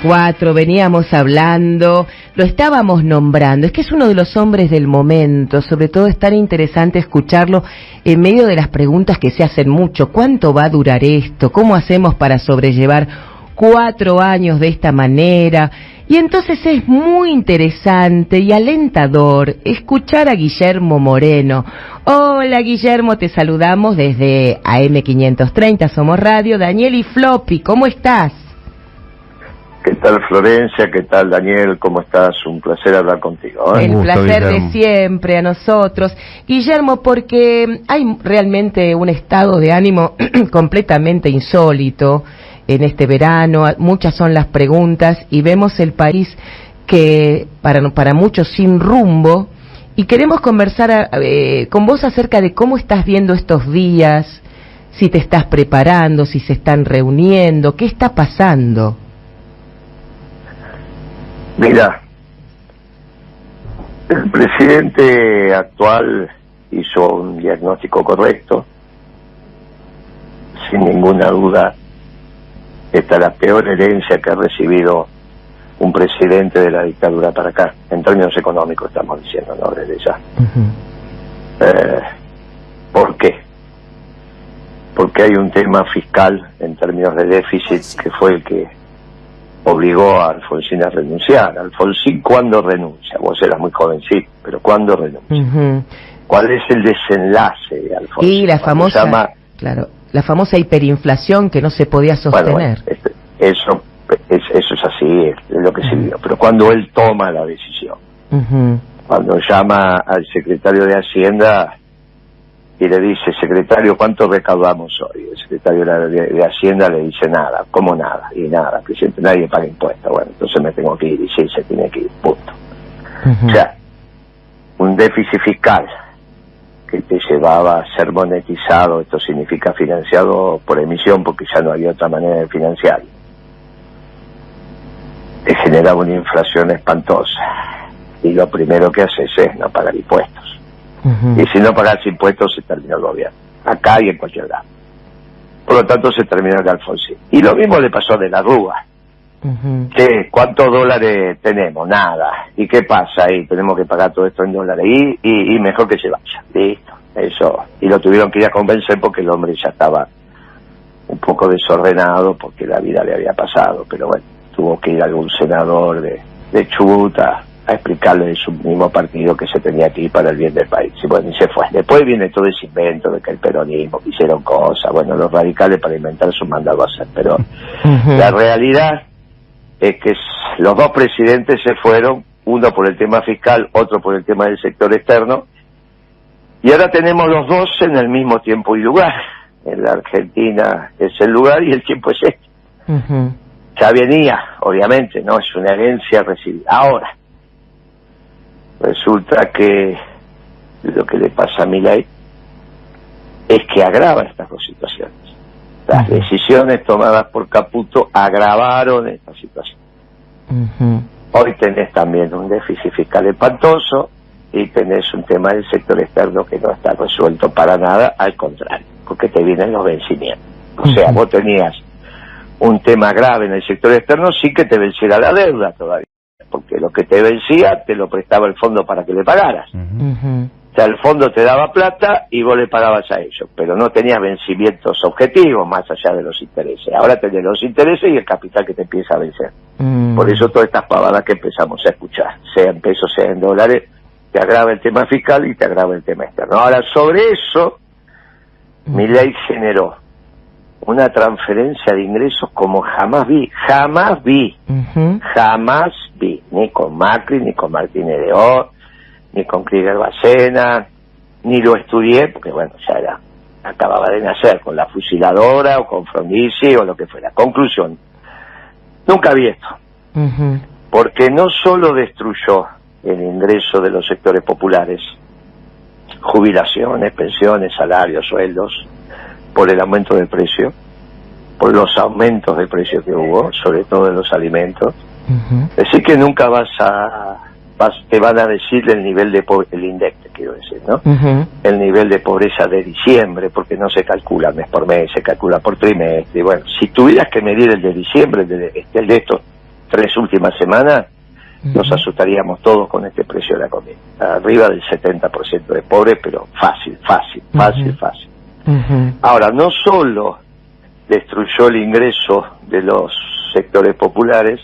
cuatro, veníamos hablando, lo estábamos nombrando, es que es uno de los hombres del momento, sobre todo es tan interesante escucharlo en medio de las preguntas que se hacen mucho, ¿cuánto va a durar esto? ¿Cómo hacemos para sobrellevar cuatro años de esta manera? Y entonces es muy interesante y alentador escuchar a Guillermo Moreno. Hola Guillermo, te saludamos desde AM530, Somos Radio, Daniel y Floppy, ¿cómo estás? ¿Qué tal Florencia? ¿Qué tal Daniel? ¿Cómo estás? Un placer hablar contigo. ¿eh? El placer de siempre a nosotros. Guillermo, porque hay realmente un estado de ánimo completamente insólito en este verano, muchas son las preguntas y vemos el país que para, para muchos sin rumbo y queremos conversar eh, con vos acerca de cómo estás viendo estos días, si te estás preparando, si se están reuniendo, qué está pasando. Mira, el presidente actual hizo un diagnóstico correcto. Sin ninguna duda, esta es la peor herencia que ha recibido un presidente de la dictadura para acá, en términos económicos estamos diciendo, ¿no? Desde ya. Eh, ¿Por qué? Porque hay un tema fiscal en términos de déficit que fue el que obligó a Alfonsín a renunciar. Alfonsín, ¿cuándo renuncia? Vos eras muy jovencito, pero ¿cuándo renuncia? ¿Cuál es el desenlace de Alfonsín? Y la famosa, claro, la famosa hiperinflación que no se podía sostener. Este, eso, es, eso es así, es, lo que se vio. Pero cuando él toma la decisión, cuando llama al secretario de Hacienda y le dice, secretario, ¿cuánto recaudamos hoy? El secretario de, Hacienda le dice nada, ¿cómo nada? Y nada, presidente, nadie paga impuestos. Bueno, entonces me tengo que ir y sí, se tiene que ir, punto. O sea, un déficit fiscal que te llevaba a ser monetizado, esto significa financiado por emisión porque ya no había otra manera de financiarlo. Te generaba una inflación espantosa y lo primero que haces es no pagar impuestos y si no pagas impuestos se termina el gobierno, acá y en cualquier lado. Por lo tanto se termina el Alfonsín. Y lo mismo le pasó de la Rúa. ¿Qué? ¿Cuántos dólares tenemos? Nada. ¿Y qué pasa ahí? Tenemos que pagar todo esto en dólares. Y, y, mejor que se vaya. Listo. Eso. Y lo tuvieron que ir a convencer porque el hombre ya estaba un poco desordenado porque la vida le había pasado. Pero bueno, tuvo que ir algún senador de, de Chuta a explicarle de su mismo partido que se tenía aquí para el bien del país. Y bueno, y se fue. Después viene todo ese invento de que el peronismo, que hicieron cosas, bueno, los radicales para inventar su mandado a hacer. Pero la realidad es que los dos presidentes se fueron, uno por el tema fiscal, otro por el tema del sector externo, y ahora tenemos los dos en el mismo tiempo y lugar. En la Argentina es el lugar y el tiempo es este. Ya venía, obviamente, ¿no? Es una herencia recibida. Ahora, resulta que lo que le pasa a Milay es que agrava estas dos situaciones. Las decisiones tomadas por Caputo agravaron esta situación. Hoy tenés también un déficit fiscal espantoso y tenés un tema del sector externo que no está resuelto para nada, al contrario, porque te vienen los vencimientos. O sea, vos tenías un tema grave en el sector externo, sí que te venciera la deuda todavía porque lo que te vencía te lo prestaba el fondo para que le pagaras. O sea, el fondo te daba plata y vos le pagabas a ellos, pero no tenías vencimientos objetivos más allá de los intereses. Ahora tenés los intereses y el capital que te empieza a vencer. Mm. Por eso todas estas pavadas que empezamos a escuchar, sea en pesos, sea en dólares, te agrava el tema fiscal y te agrava el tema externo. Ahora, sobre eso, mi ley generó una transferencia de ingresos como jamás vi, jamás vi, jamás vi, ni con Macri, ni con Martínez de O, ni con Krieger Bacena, ni lo estudié, porque bueno, ya era, acababa de nacer con la fusiladora o con Frondizi o lo que fuera. Conclusión, nunca vi esto, porque no solo destruyó el ingreso de los sectores populares, jubilaciones, pensiones, salarios, sueldos, por el aumento del precio, por los aumentos de precio que hubo, sobre todo en los alimentos. Decir que nunca vas a, vas, te van a decir el nivel de el INDEC, quiero decir, ¿no? El nivel de pobreza de diciembre, porque no se calcula mes por mes, se calcula por trimestre. Y bueno, si tuvieras que medir el de diciembre, el de, el de estos tres últimas semanas, nos asustaríamos todos con este precio de la comida. Arriba del 70% de pobres, pero fácil, fácil, fácil, fácil. Ahora, no solo destruyó el ingreso de los sectores populares,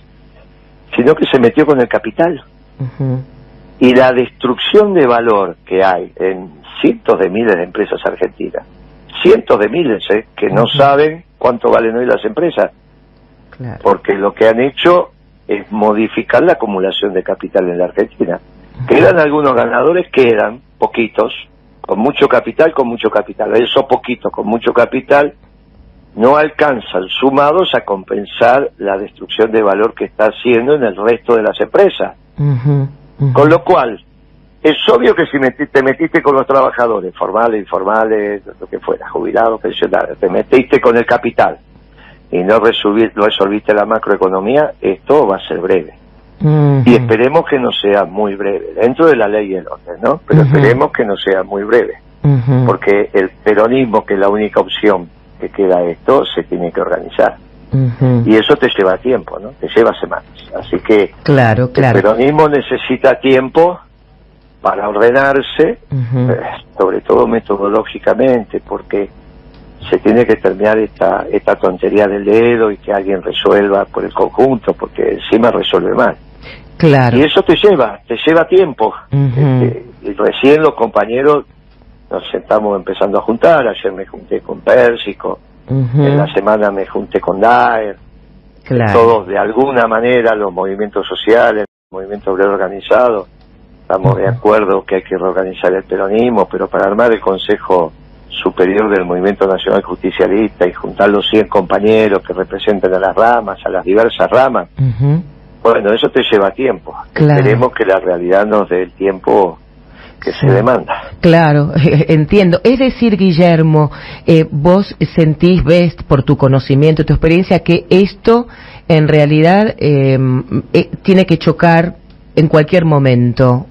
sino que se metió con el capital. Y la destrucción de valor que hay en cientos de miles de empresas argentinas, cientos de miles ¿eh? que no saben cuánto valen hoy las empresas, porque lo que han hecho es modificar la acumulación de capital en la Argentina. Quedan algunos ganadores, quedan poquitos, con mucho capital, con mucho capital. Esos poquitos con mucho capital no alcanzan sumados a compensar la destrucción de valor que está haciendo en el resto de las empresas. Con lo cual, es obvio que si te metiste con los trabajadores, formales, informales, lo que fuera, jubilados, pensionados, te metiste con el capital y no resolviste la macroeconomía, esto va a ser breve. Y esperemos que no sea muy breve, dentro de la ley y el orden, ¿no? Pero esperemos que no sea muy breve, porque el peronismo, que es la única opción que queda esto, se tiene que organizar. Y eso te lleva tiempo, ¿no? Te lleva semanas. Así que claro, claro. el peronismo necesita tiempo para ordenarse, eh, sobre todo metodológicamente, porque se tiene que terminar esta, esta tontería del dedo y que alguien resuelva por el conjunto, porque encima resuelve mal. Claro. Y eso te lleva, te lleva tiempo. Este, y recién los compañeros nos sentamos empezando a juntar, ayer me junté con Pérsico, en la semana me junté con Daer, todos de alguna manera los movimientos sociales, el movimiento obrero organizado, estamos de acuerdo que hay que reorganizar el peronismo, pero para armar el Consejo Superior del Movimiento Nacional Justicialista y juntar los 100 compañeros que representen a las ramas, a las diversas ramas, bueno, eso te lleva tiempo. Esperemos que la realidad nos dé el tiempo que se demanda. Claro, entiendo. Es decir, Guillermo, eh, vos sentís, ves por tu conocimiento, tu experiencia, que esto en realidad em, eh, tiene que chocar en cualquier momento.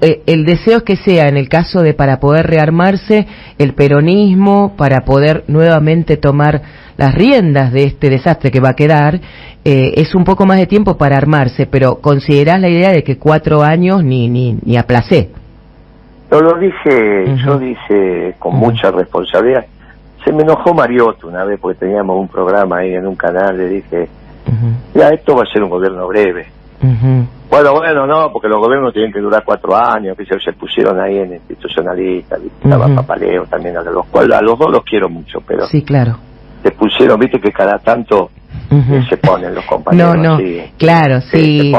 Eh, el deseo es que sea, en el caso de para poder rearmarse, el peronismo, para poder nuevamente tomar las riendas de este desastre que va a quedar, es un poco más de tiempo para armarse, pero considerás la idea de que cuatro años ni, ni, ni aplacé. No lo dije, yo dije con mucha responsabilidad. Se me enojó Mariotto una vez porque teníamos un programa ahí en un canal, le dije, ya esto va a ser un gobierno breve. Bueno, bueno, no, porque los gobiernos tienen que durar cuatro años, que se, pusieron ahí en institucionalistas, estaba Papaleo también, a los cuales a los dos los quiero mucho, pero sí, claro. se pusieron, viste que cada tanto se ponen los compañeros. No, no, claro, sí.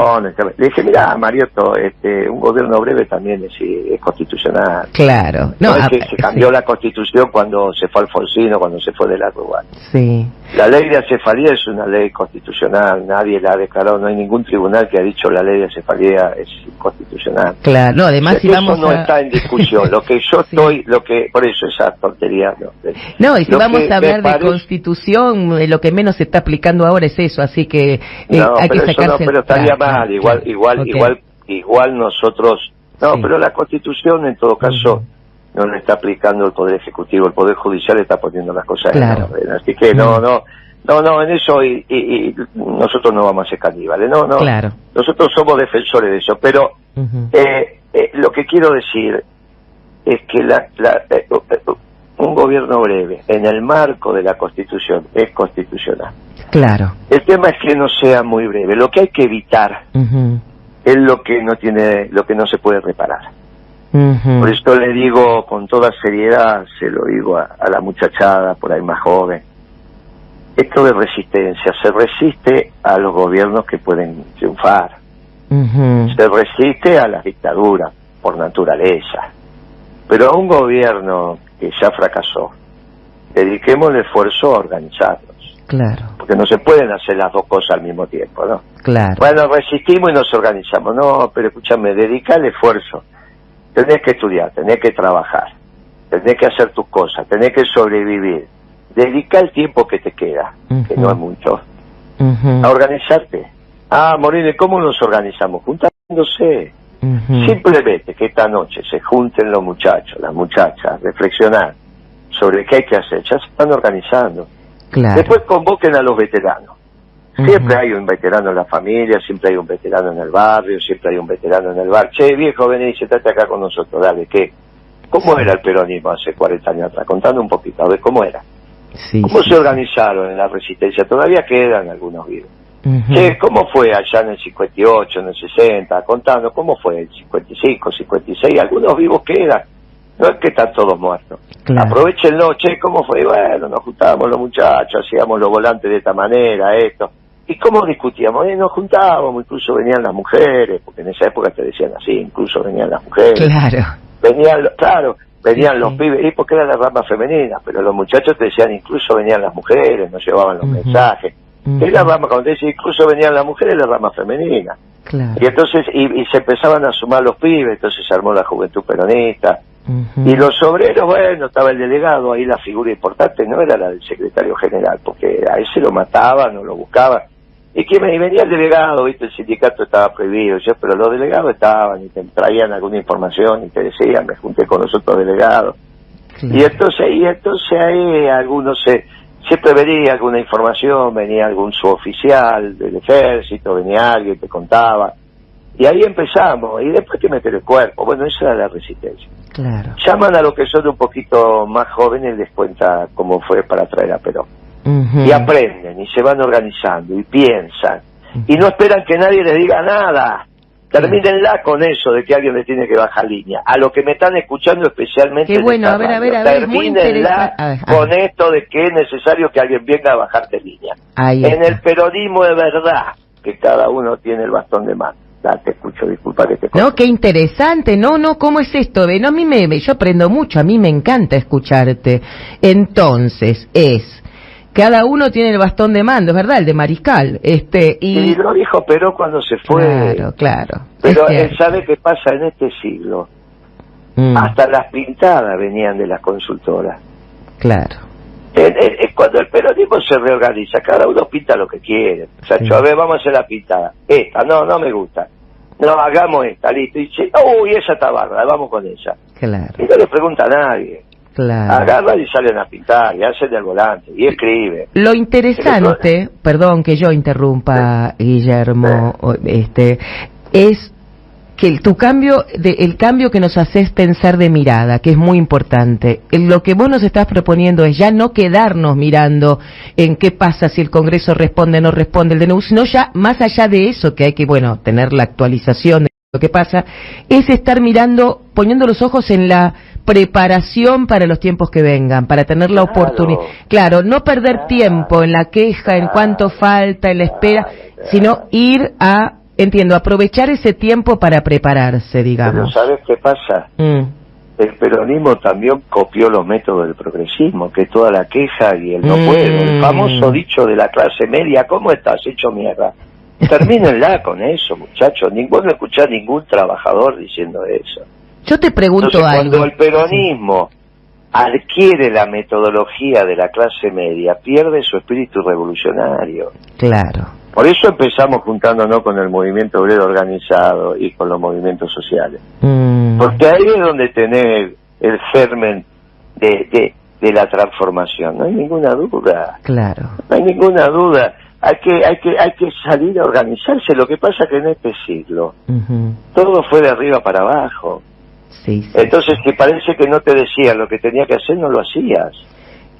Le dije, mira, Mariotto, este, un gobierno breve también es, es constitucional. Claro. No, es que se cambió la constitución cuando se fue Alfonsino, cuando se fue de la Rúa. Sí. La ley de acefalía es una ley constitucional, nadie la ha declarado, no hay ningún tribunal que ha dicho la ley de acefalía es constitucional. Claro, no, además si eso no está en discusión, lo que yo estoy, lo que, por eso esa tontería. No, no y si vamos a hablar de constitución, eh, lo que menos se está aplicando ahora es eso, así que eh, no, hay pero que eso no, pero estaría mal, igual, igual, igual, igual nosotros, no, pero la constitución en todo caso no le está aplicando el Poder Ejecutivo, el Poder Judicial está poniendo las cosas en orden. Así que no, no, no, no, en eso y, y, nosotros no vamos a ser caníbales, no, no. Claro. Nosotros somos defensores de eso, pero eh, eh, lo que quiero decir es que la, la eh, un gobierno breve en el marco de la Constitución es constitucional. Claro. El tema es que no sea muy breve. Lo que hay que evitar es lo que no tiene, lo que no se puede reparar. Por esto le digo con toda seriedad, se lo digo a, la muchachada por ahí más joven, esto de resistencia, se resiste a los gobiernos que pueden triunfar, se resiste a las dictaduras por naturaleza, pero a un gobierno que ya fracasó, dediquemos el esfuerzo a organizarnos. Claro. Porque no se pueden hacer las dos cosas al mismo tiempo, ¿no? Claro. Bueno, resistimos y nos organizamos. No, pero escúchame, dedica el esfuerzo tenés que estudiar, tenés que trabajar, tenés que hacer tus cosas, tenés que sobrevivir. Dedica el tiempo que te queda, que no es mucho, a organizarte. Ah, Morine, ¿cómo nos organizamos? Juntándose. Simplemente que esta noche se junten los muchachos, las muchachas, reflexionar sobre qué hay que hacer. Ya se están organizando. Claro. Después convoquen a los veteranos. Siempre hay un veterano en la familia, siempre hay un veterano en el barrio, siempre hay un veterano en el bar. Che, viejo, vení, sentate acá con nosotros, dale, ¿qué? ¿Cómo era el peronismo hace 40 años atrás? Contando un poquito, a ver, ¿cómo era? ¿Cómo se organizaron en la resistencia? Todavía quedan algunos vivos. Che, ¿cómo fue allá en el 58, en el 60? Contando, ¿cómo fue el 55, 56? Algunos vivos quedan. No es que están todos muertos. Aprovechenlo, che, ¿cómo fue? Bueno, nos juntábamos los muchachos, hacíamos los volantes de esta manera, esto. ¿Y cómo discutíamos? Eh, nos juntábamos, incluso venían las mujeres, porque en esa época te decían así, incluso venían las mujeres. Claro. Venían, claro, venían los pibes, y porque era la rama femenina, pero los muchachos te decían, incluso venían las mujeres, nos llevaban los mensajes. Es la rama, cuando te decía, incluso venían las mujeres, la rama femenina. Claro. Y entonces, y, se empezaban a sumar los pibes, entonces se armó la juventud peronista. Y los obreros, bueno, estaba el delegado, ahí la figura importante no era la del secretario general, porque a ese lo mataban o lo buscaban. Y que me venía el delegado, viste, el sindicato estaba prohibido, yo, pero los delegados estaban y te traían alguna información y te decían, me junté con los otros delegados. Y entonces, y entonces ahí algunos se, siempre venía alguna información, venía algún suboficial del ejército, venía alguien, te contaba. Y ahí empezamos, y después te meter el cuerpo. Bueno, esa era la resistencia. Claro. Llaman a los que son un poquito más jóvenes y les cuenta cómo fue para traer a Perón y aprenden y se van organizando y piensan y no esperan que nadie les diga nada. Termínenla con eso de que alguien le tiene que bajar línea. A los que me están escuchando especialmente. Qué bueno, a ver, a ver, a ver. Termínenla con esto de que es necesario que alguien venga a bajarte línea. en el peronismo es verdad que cada uno tiene el bastón de mano. Te escucho, disculpa que te No, qué interesante. No, no, ¿cómo es esto? No, a mí me, yo aprendo mucho, a mí me encanta escucharte. Entonces, es cada uno tiene el bastón de mando, es verdad, el de mariscal. Este, y... lo dijo Perón cuando se fue. Claro, claro. Pero él sabe qué pasa en este siglo. Mm. Hasta las pintadas venían de las consultoras. Claro. Es cuando el peronismo se reorganiza, cada uno pinta lo que quiere. O sea, a ver, vamos a hacer la pintada. Esta, no, no me gusta. No, hagamos esta, listo. Y dice, uy, esa está bárbara, vamos con esa. Claro. Y no le pregunta a nadie. Agarra y salen a pintar, y hacen el volante, y escribe. Lo interesante, perdón que yo interrumpa, Guillermo, este, es que el, tu cambio, de, el cambio que nos haces pensar de mirada, que es muy importante. Lo que vos nos estás proponiendo es ya no quedarnos mirando en qué pasa si el Congreso responde o no responde el DNU, sino ya más allá de eso, que hay que, bueno, tener la actualización de lo que pasa, es estar mirando, poniendo los ojos en la preparación para los tiempos que vengan, para tener la oportunidad. Claro, no perder tiempo en la queja, en cuánto falta, en la espera, sino ir a, entiendo, aprovechar ese tiempo para prepararse, digamos. Pero ¿sabes qué pasa? Mm. El peronismo también copió los métodos del progresismo, que toda la queja y el no puedo. El mm. famoso dicho de la clase media, ¿cómo estás hecho mierda? Termínenla con eso, muchachos. Ninguno escucha a ningún trabajador diciendo eso. Yo te pregunto algo. Cuando el peronismo adquiere la metodología de la clase media, pierde su espíritu revolucionario. Claro. Por eso empezamos juntándonos con el movimiento obrero organizado y con los movimientos sociales. Mm. Porque ahí es donde tenés el germen de, de, de la transformación, no hay ninguna duda. Claro. No hay ninguna duda hay que hay que hay que salir a organizarse lo que pasa que en este siglo todo fue de arriba para abajo entonces, que parece que no te decía lo que tenía que hacer, no lo hacías.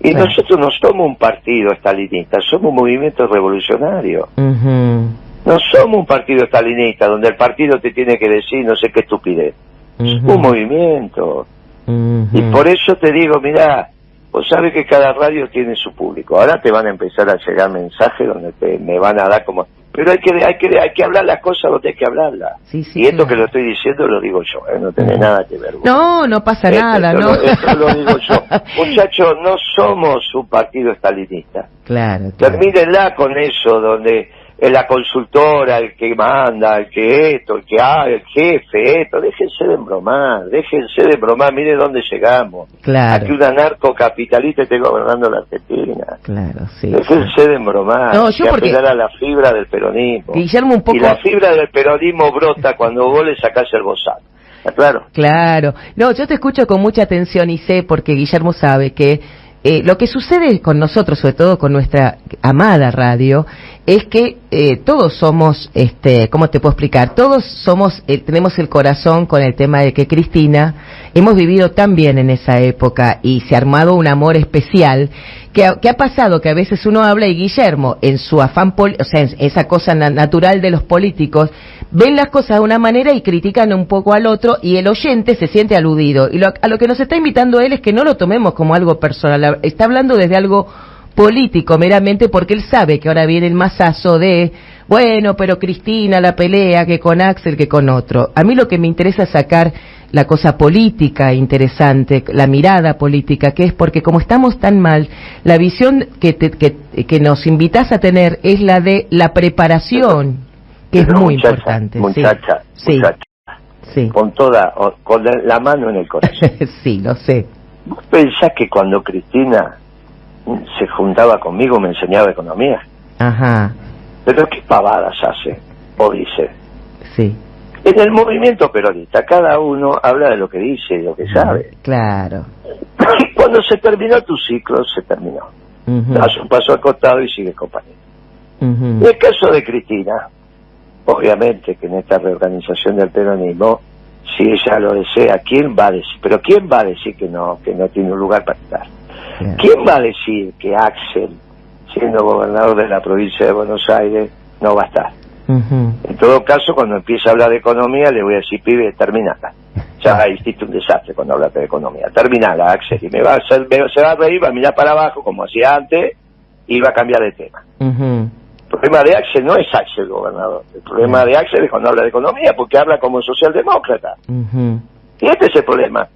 Y nosotros no somos un partido estalinista, somos un movimiento revolucionario. No somos un partido estalinista donde el partido te tiene que decir no sé qué estupidez. Un movimiento. Y por eso te digo, mira, vos sabes que cada radio tiene su público. Ahora te van a empezar a llegar mensajes donde te, me van a dar como pero hay que hay que hay que hablar las cosas donde hay que hablarlas. Y esto que lo estoy diciendo lo digo yo ¿eh? no tiene nada que ver no no pasa nada no esto lo digo yo. Muchachos no somos un partido estalinista. Claro, claro. termínenla con eso donde es la consultora, el que manda, el que esto, el que ah, el jefe, esto, déjense de bromar, déjense de bromar, mire dónde llegamos. Claro. Aquí un anarcocapitalista esté gobernando la Argentina. Claro, sí. Déjense de bromar, no, yo porque... a la fibra del peronismo. Guillermo un poco... Y la fibra del peronismo brota cuando vos le sacás el bozal. Claro. Claro. No, yo te escucho con mucha atención y sé, porque Guillermo sabe que eh, lo que sucede con nosotros, sobre todo con nuestra amada radio, es que eh, todos somos, este, ¿cómo te puedo explicar? Todos somos, eh, tenemos el corazón con el tema de que Cristina, hemos vivido tan bien en esa época y se ha armado un amor especial, que, ha pasado que a veces uno habla y Guillermo, en su afán, o sea, en esa cosa natural de los políticos, ven las cosas de una manera y critican un poco al otro y el oyente se siente aludido. Y a lo que nos está invitando él es que no lo tomemos como algo personal, está hablando desde algo político meramente porque él sabe que ahora viene el masazo de, bueno, pero Cristina la pelea que con Axel que con otro. A mí lo que me interesa es sacar la cosa política interesante, la mirada política, que es porque como estamos tan mal, la visión que, que, que nos invitas a tener es la de la preparación, que es muy importante. Muchacha, sí. muchacha. Sí. Con toda, con la mano en el corazón. sí, lo sé. ¿Vos pensás que cuando Cristina se juntaba conmigo me enseñaba economía? Ajá. Pero qué pavadas hace o dice. Sí. En el movimiento peronista, cada uno habla de lo que dice y lo que sabe. Claro. Cuando se terminó tu ciclo, se terminó. Das un paso al costado y sigue compañero. En el caso de Cristina, obviamente que en esta reorganización del peronismo, si ella lo desea, ¿quién va a decir? Pero ¿quién va a decir que no, que no tiene un lugar para estar? ¿Quién va a decir que Axel, siendo gobernador de la provincia de Buenos Aires, no va a estar? En todo caso, cuando empiece a hablar de economía, le voy a decir, pibe, terminala. Ya hiciste un desastre cuando hablaste de economía. Terminala, Axel. Y me va a hacer, se va a reír, va a mirar para abajo, como hacía antes, y va a cambiar de tema. El problema de Axel no es Axel, gobernador. El problema de Axel es cuando habla de economía, porque habla como socialdemócrata. Y este es el problema.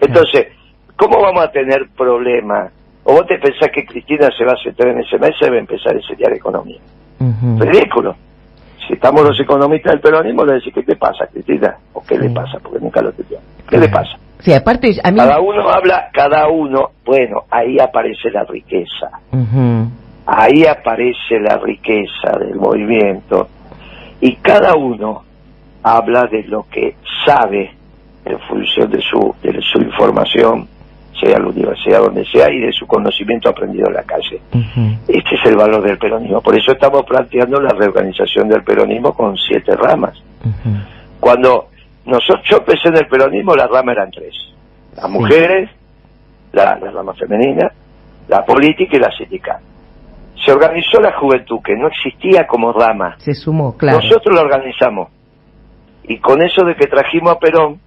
Entonces, ¿cómo vamos a tener problemas? ¿O vos te pensás que Cristina se va a sentar en ese mes y va a empezar a enseñar economía? Ridículo. Si estamos los economistas del peronismo, le decís, ¿qué te pasa, Cristina? ¿O qué le pasa? Porque nunca lo te ¿Qué le pasa? Sí, aparte, a mí... Cada uno habla, cada uno, bueno, ahí aparece la riqueza. Ahí aparece la riqueza del movimiento. Y cada uno habla de lo que sabe en función de su, de su información, sea la universidad donde sea, y de su conocimiento aprendido en la calle. Este es el valor del peronismo. Por eso estamos planteando la reorganización del peronismo con siete ramas. Cuando nosotros, yo empecé en el peronismo, las ramas eran tres. Las mujeres, la, rama femenina, la política y la sindical. Se organizó la juventud, que no existía como rama. Se sumó, claro. Nosotros la organizamos. Y con eso de que trajimos a Perón,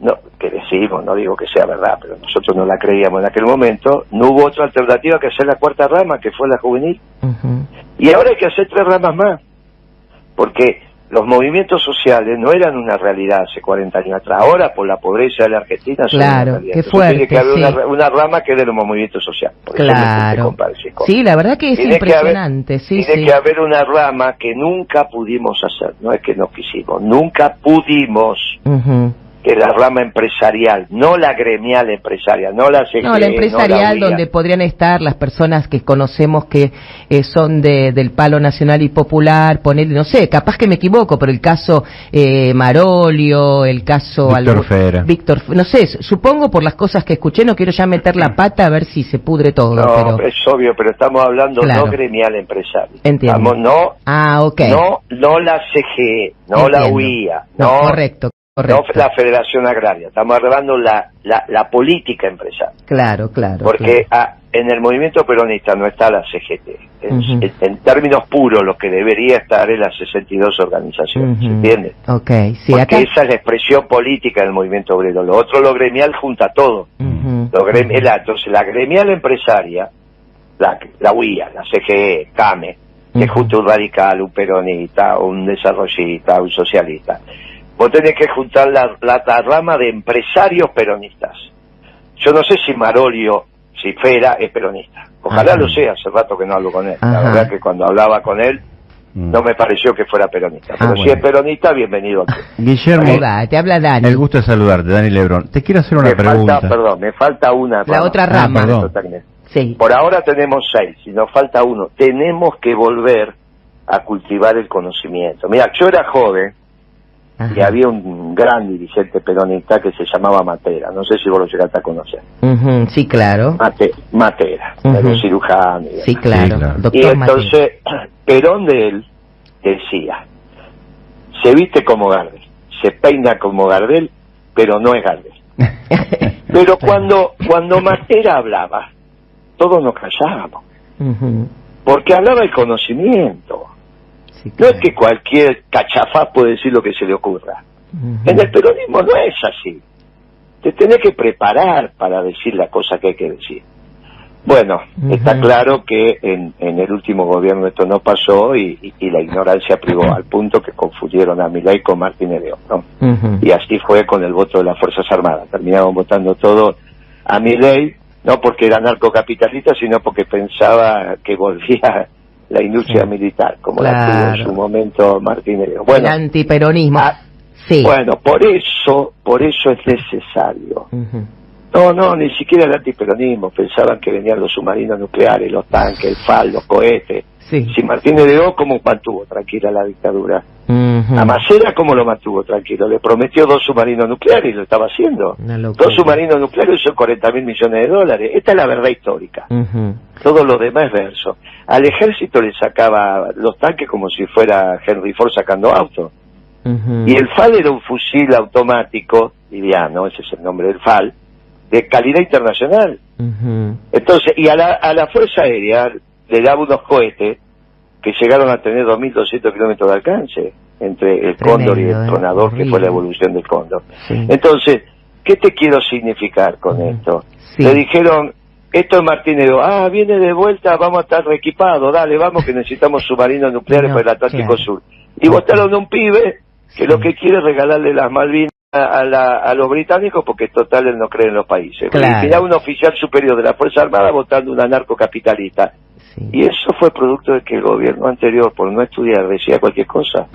no, que decimos, no digo que sea verdad, pero nosotros no la creíamos en aquel momento, no hubo otra alternativa que hacer la cuarta rama, que fue la juvenil. Y ahora hay que hacer tres ramas más, porque los movimientos sociales no eran una realidad hace 40 años atrás. Ahora, por la pobreza de la Argentina, son claro, una tiene que haber una, rama que es de los movimientos sociales. claro. Sí, la verdad que es impresionante. sí, tiene que haber una rama que nunca pudimos hacer. No es que no quisimos, nunca pudimos que la rama empresarial, no la gremial empresarial, no la CGE, No, la empresarial donde podrían estar las personas que conocemos que eh, son de, del palo nacional y popular, poner, no sé, capaz que me equivoco, pero el caso eh, Marolio, el caso... Víctor Fera. Víctor, no sé, supongo por las cosas que escuché, no quiero ya meter la pata a ver si se pudre todo. No, es obvio, pero estamos hablando no gremial empresarial. Entiendo. no, ah, okay. no, no la CGE, no la UIA, no, correcto. No la Federación Agraria, estamos hablando la, la, política empresarial. Claro, claro. Porque en el movimiento peronista no está la CGT. En, términos puros, lo que debería estar es las 62 organizaciones, ¿se entiende? Okay, sí, Porque esa es la expresión política del movimiento obrero. Lo otro, lo gremial, junta todo. lo gremial, entonces, la gremial empresaria, la, la UIA, la CGE, CAME, que junta un radical, un peronista, un desarrollista, un socialista vos tenés que juntar la, la, rama de empresarios peronistas. Yo no sé si Marolio, si Fera es peronista. Ojalá lo sea, hace rato que no hablo con él. La verdad que cuando hablaba con él, mm. no me pareció que fuera peronista. Ah, Pero si es peronista, bienvenido aquí. Guillermo, te habla Dani. El gusto de saludarte, Dani Lebrón. Te quiero hacer una pregunta. perdón, me falta una La otra rama. Ah, sí. Por ahora tenemos seis, si nos falta uno. Tenemos que volver a cultivar el conocimiento. Mira, yo era joven Ajá. y había un gran dirigente peronista que se llamaba Matera, no sé si vos lo llegaste a conocer. Sí, claro. Mate- Matera, era un cirujano. y. Sí, claro. Sí, claro. Y Doctor entonces, Perón de él decía, se viste como Gardel, se peina como Gardel, pero no es Gardel. Pero cuando, cuando Matera hablaba, todos nos callábamos, porque hablaba el conocimiento. No es que cualquier cachafá puede decir lo que se le ocurra. En el peronismo no es así. Te tenés que preparar para decir la cosa que hay que decir. Bueno, está claro que en, en el último gobierno esto no pasó y, y- y la ignorancia privó al punto que confundieron a Milei con Martínez. Ujú. Y así fue con el voto de las Fuerzas Armadas. Terminaron votando todo a Milei, no porque era narcocapitalista, sino porque pensaba que volvía la industria Sí. militar, como la tuvo en su momento Martínez. Bueno, el antiperonismo. ah, sí. bueno, por eso, por eso es necesario. No, no, ni siquiera el antiperonismo. Pensaban que venían los submarinos nucleares, los tanques, el FAL, los cohetes. Sí. Si Martínez de O, ¿cómo mantuvo tranquila la dictadura? Ujú. A Macera, ¿cómo lo mantuvo tranquilo? Le prometió dos submarinos nucleares y lo estaba haciendo. Dos submarinos nucleares son 40 mil millones de dólares. Esta es la verdad histórica. Ujú. Todo lo demás es verso. Al ejército le sacaba los tanques como si fuera Henry Ford sacando autos. Y el FAL era un fusil automático, liviano, ese es el nombre del FAL, de calidad internacional. Entonces, y a la, a la Fuerza Aérea le daba unos cohetes que llegaron a tener 2.200 kilómetros de alcance entre el Tremendo, Cóndor y el ¿eh? Tronador, que fue la evolución del Cóndor. Sí. Entonces, ¿qué te quiero significar con esto? Sí. Le dijeron, esto es Martínez, ah, viene de vuelta, vamos a estar reequipados, dale, vamos que necesitamos submarinos nucleares No, para el Atlántico claro. Sur. Y votaron a un pibe que Sí. lo que quiere es regalarle las Malvinas a, la- a los británicos porque total él no cree en los países. Claro. Y un oficial superior de la Fuerza Armada votando un anarcocapitalista. Sí. Y eso fue producto de que el gobierno anterior, por no estudiar, decía cualquier cosa.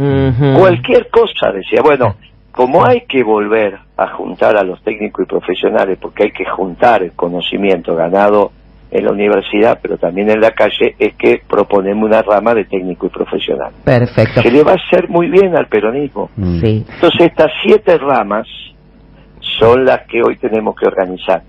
Cualquier cosa decía. Bueno, como hay que volver a juntar a los técnicos y profesionales, porque hay que juntar el conocimiento ganado en la universidad, pero también en la calle, es que proponemos una rama de técnico y profesional, Perfecto. que le va a hacer muy bien al peronismo. Sí. Entonces estas siete ramas son las que hoy tenemos que organizar.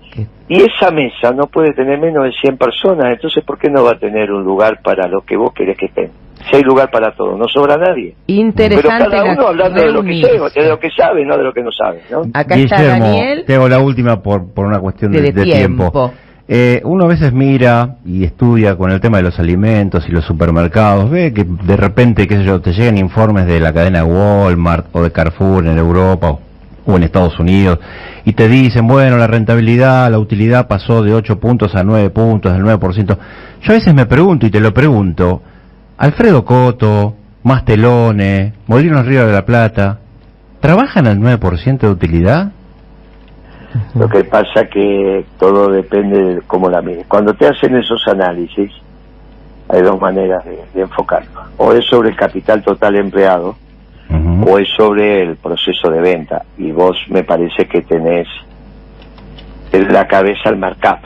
Y esa mesa no puede tener menos de 100 personas, entonces ¿por qué no va a tener un lugar para lo que vos querés que estén? Si hay lugar para todo, no sobra nadie. Pero Interesante. cada la- uno hablando de lo que sabe, de lo que sabe, no de lo que no sabe, ¿no? Acá está Guillermo, Daniel. te hago la última por, por una cuestión de, De de tiempo. tiempo. Eh, uno a veces mira y estudia con el tema de los alimentos y los supermercados, ve que de repente, qué sé yo, te llegan informes de la cadena Walmart o de Carrefour en Europa o, o en Estados Unidos y te dicen, bueno, la rentabilidad, la utilidad pasó de 8 puntos a 9 puntos, del 9%. Yo a veces me pregunto y te lo pregunto, Alfredo Coto, Mastelone, Molinos Río de la Plata, ¿trabajan al 9% de utilidad? Lo que pasa que todo depende de cómo la mires. Cuando te hacen esos análisis, hay dos maneras de, de enfocarlo. O es sobre el capital total empleado, O es sobre el proceso de venta. Y vos me parece que tenés en la cabeza el markup,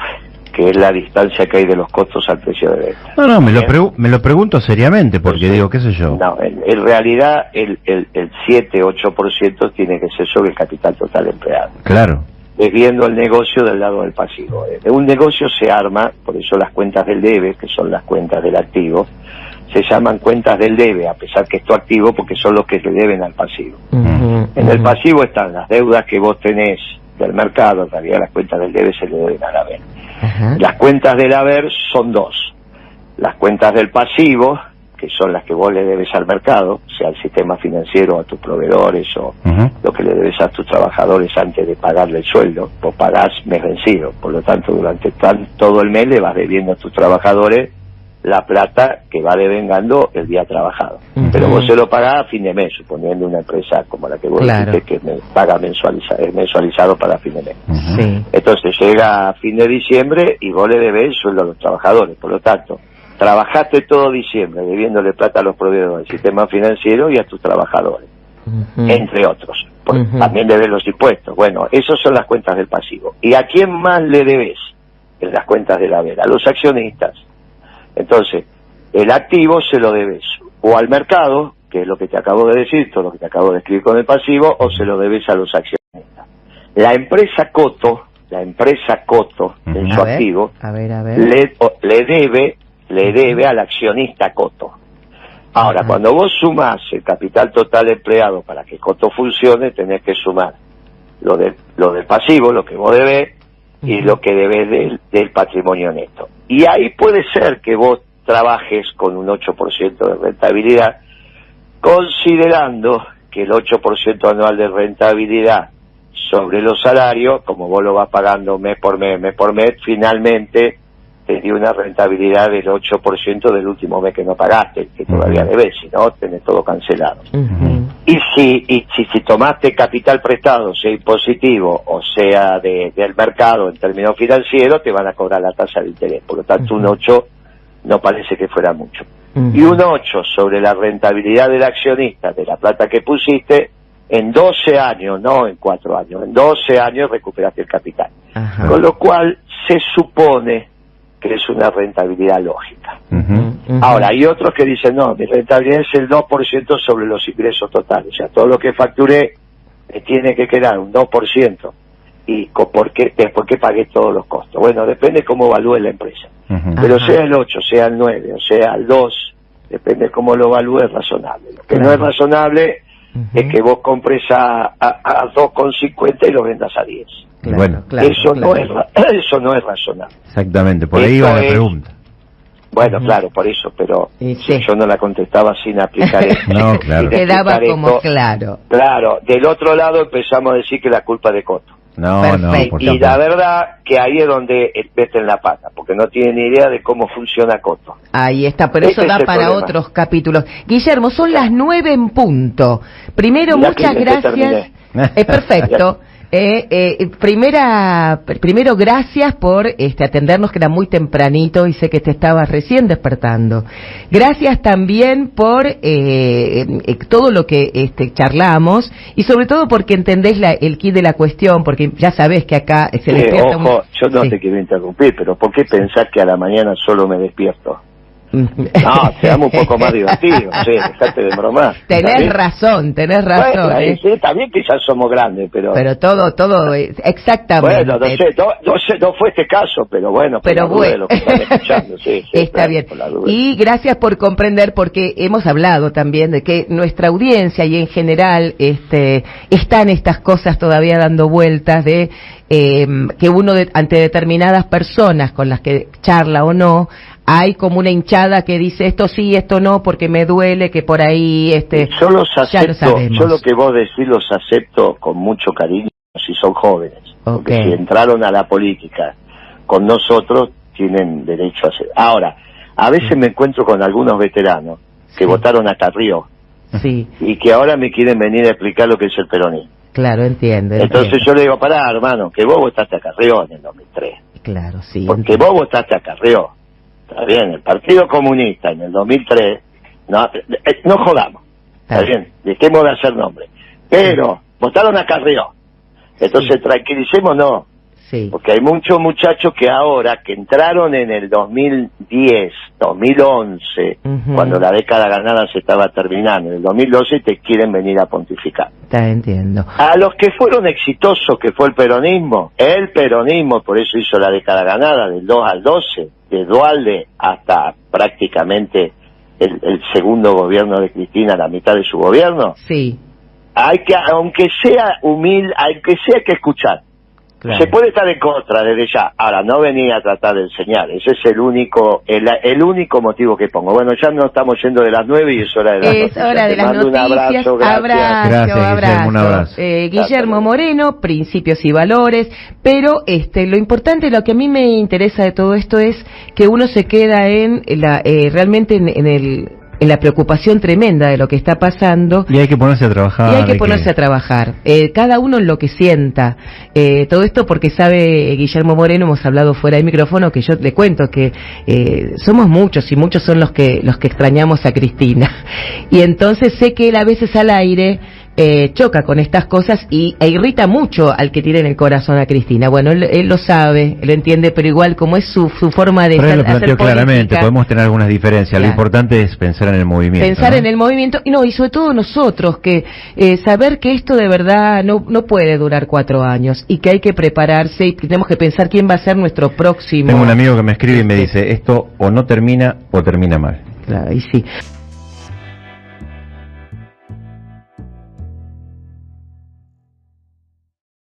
que es la distancia que hay de los costos al precio de venta. No, no, me lo, pregu- me lo pregunto seriamente porque digo, qué sé yo. No, en, en realidad el, el, el 7-8% tiene que ser sobre el capital total empleado. Claro. es viendo el negocio del lado del pasivo. Eh, Un negocio se arma, por eso las cuentas del debe, que son las cuentas del activo, se llaman cuentas del debe, a pesar que es tu activo, porque son los que le deben al pasivo. En el pasivo están las deudas que vos tenés del mercado, en realidad las cuentas del debe se le deben al haber. Las cuentas del haber son dos. Las cuentas del pasivo, que son las que vos le debes al mercado, sea al sistema financiero, a tus proveedores o lo que le debes a tus trabajadores antes de pagarle el sueldo, vos pagás mes vencido, por lo tanto durante tan- todo el mes le vas debiendo a tus trabajadores la plata que va devengando el día trabajado. Pero vos se lo pagás a fin de mes, suponiendo una empresa como la que vos Claro. dijiste que me paga mensualiza, es mensualizado para fin de mes. Sí. Entonces llega a fin de diciembre y vos le debes el sueldo a los trabajadores. Por lo tanto, trabajaste todo diciembre debiéndole plata a los proveedores del sistema financiero y a tus trabajadores, entre otros. Porque Ujú. También debes los impuestos. Bueno, esas son las cuentas del pasivo. ¿Y a quién más le debes en las cuentas del haber? A los accionistas. Entonces, el activo se lo debes o al mercado, que es lo que te acabo de decir, todo lo que te acabo de escribir con el pasivo, o se lo debes a los accionistas. La empresa Coto, la empresa Coto, en su activo, Le, le, debe, le debe al accionista Coto. Ahora, cuando vos sumas el capital total empleado para que Coto funcione, tenés que sumar lo, de, lo del pasivo, lo que vos debes, y lo que debes del, del patrimonio neto. Y ahí puede ser que vos trabajes con un 8% de rentabilidad, considerando que el 8% anual de rentabilidad sobre los salarios, como vos lo vas pagando mes por mes, mes por mes, finalmente te dio una rentabilidad del 8% del último mes que no pagaste, que todavía debes, si no, tenés todo cancelado. Y si y si, si tomaste capital prestado, sea impositivo o sea de, del mercado en términos financieros, te van a cobrar la tasa de interés. Por lo tanto, un 8 no parece que fuera mucho. Y un 8 sobre la rentabilidad del accionista de la plata que pusiste, en 12 años, no en 4 años, en 12 años recuperaste el capital. Con lo cual se supone que es una rentabilidad lógica. Ahora, hay otros que dicen, no, mi rentabilidad es el 2% sobre los ingresos totales, o sea, todo lo que facturé me tiene que quedar un 2% y por qué, después que pagué todos los costos. Bueno, depende cómo evalúe la empresa. Pero sea el 8, sea el 9, o sea el 2, depende cómo lo evalúe, es razonable. Lo que no es razonable es que vos compres a, a, a 2,50 y lo vendas a 10. bueno, eso, No es, eso no es razonable. Exactamente, por ahí va la pregunta. Bueno, claro, por eso, pero yo no la contestaba sin aplicar esto. no, claro. Quedaba como claro. Claro, del otro lado empezamos a decir que la culpa de Coto. No, no, y la verdad que ahí es donde meten la pata, porque no tienen ni idea de cómo funciona Coto. Ahí está, pero eso da para otros capítulos. Guillermo, son las nueve en punto. Primero, muchas gracias. Es perfecto. Eh, eh, primera, primero, gracias por este, atendernos, que era muy tempranito y sé que te estabas recién despertando. Gracias también por eh, eh, todo lo que este, charlamos y sobre todo porque entendés la, el kit de la cuestión, porque ya sabes que acá se despierta. Ojo, yo no te quiero interrumpir, pero ¿por qué pensás que a la mañana solo me despierto? No, seamos un poco más divertidos, sí, dejate de bromar. Tenés razón, tenés razón. Bueno, ¿eh? sí, también que ya somos grandes, pero... Pero todo, todo, exactamente. Bueno, no sé, no, sé, no fue este caso, pero bueno, pero bueno. Está bien. Y gracias por comprender, porque hemos hablado también de que nuestra audiencia y en general este, están estas cosas todavía dando vueltas de eh, que uno ante determinadas personas con las que charla o no, hay como una hinchada que dice esto sí, esto no, porque me duele que por ahí este yo los acepto, yo lo que vos decís los acepto con mucho cariño si son jóvenes, porque si entraron a la política con nosotros tienen derecho a hacer. Ahora, a veces me encuentro con algunos veteranos que votaron a Carrió sí. y que ahora me quieren venir a explicar lo que es el peronismo. Claro, entiendo. Entonces yo le digo, pará, hermano, que vos votaste a Carrió en el 2003. Claro, sí. Porque vos votaste a Carrió Está bien, el Partido Comunista en el 2003, no, eh, no jodamos, está bien, dejemos de hacer nombre. Pero votaron a Carrió. Entonces tranquilicémonos, Sí. Porque hay muchos muchachos que ahora, que entraron en el 2010, 2011, cuando la década ganada se estaba terminando, en el 2012 te quieren venir a pontificar. Está entiendo. A los que fueron exitosos, que fue el peronismo, el peronismo, por eso hizo la década ganada, del 2 al 12, de Dualde hasta prácticamente el, el segundo gobierno de Cristina, la mitad de su gobierno. Sí. Hay que, aunque sea humilde, hay que sea que escuchar se puede estar en contra desde ya. Ahora, no venía a tratar de enseñar. Ese es el único el, único motivo que pongo. Bueno, ya no estamos yendo de las nueve y es hora de las es hora de las noticias. Un abrazo, gracias. abrazo, un abrazo. Eh, Guillermo Moreno, principios y valores. Pero este, lo importante, lo que a mí me interesa de todo esto es que uno se queda en la, eh, realmente en el en la preocupación tremenda de lo que está pasando. Y hay que ponerse a trabajar. Y hay que ponerse a trabajar. Eh, cada uno en lo que sienta. Eh, todo esto porque sabe Guillermo Moreno, hemos hablado fuera del micrófono, que yo le cuento que eh, somos muchos y muchos son los que, los que extrañamos a Cristina. Y entonces sé que él a veces al aire eh, choca con estas cosas y, e irrita mucho al que tiene en el corazón a Cristina. Bueno, él, lo sabe, lo entiende, pero igual como es su, su forma de... Pero él lo planteó claramente, podemos tener algunas diferencias, lo importante es pensar en el movimiento. Pensar en el movimiento, y no, y sobre todo nosotros, que eh, saber que esto de verdad no, no puede durar cuatro años y que hay que prepararse y tenemos que pensar quién va a ser nuestro próximo... Tengo un amigo que me escribe y me dice, esto o no termina o termina mal. Claro, y sí.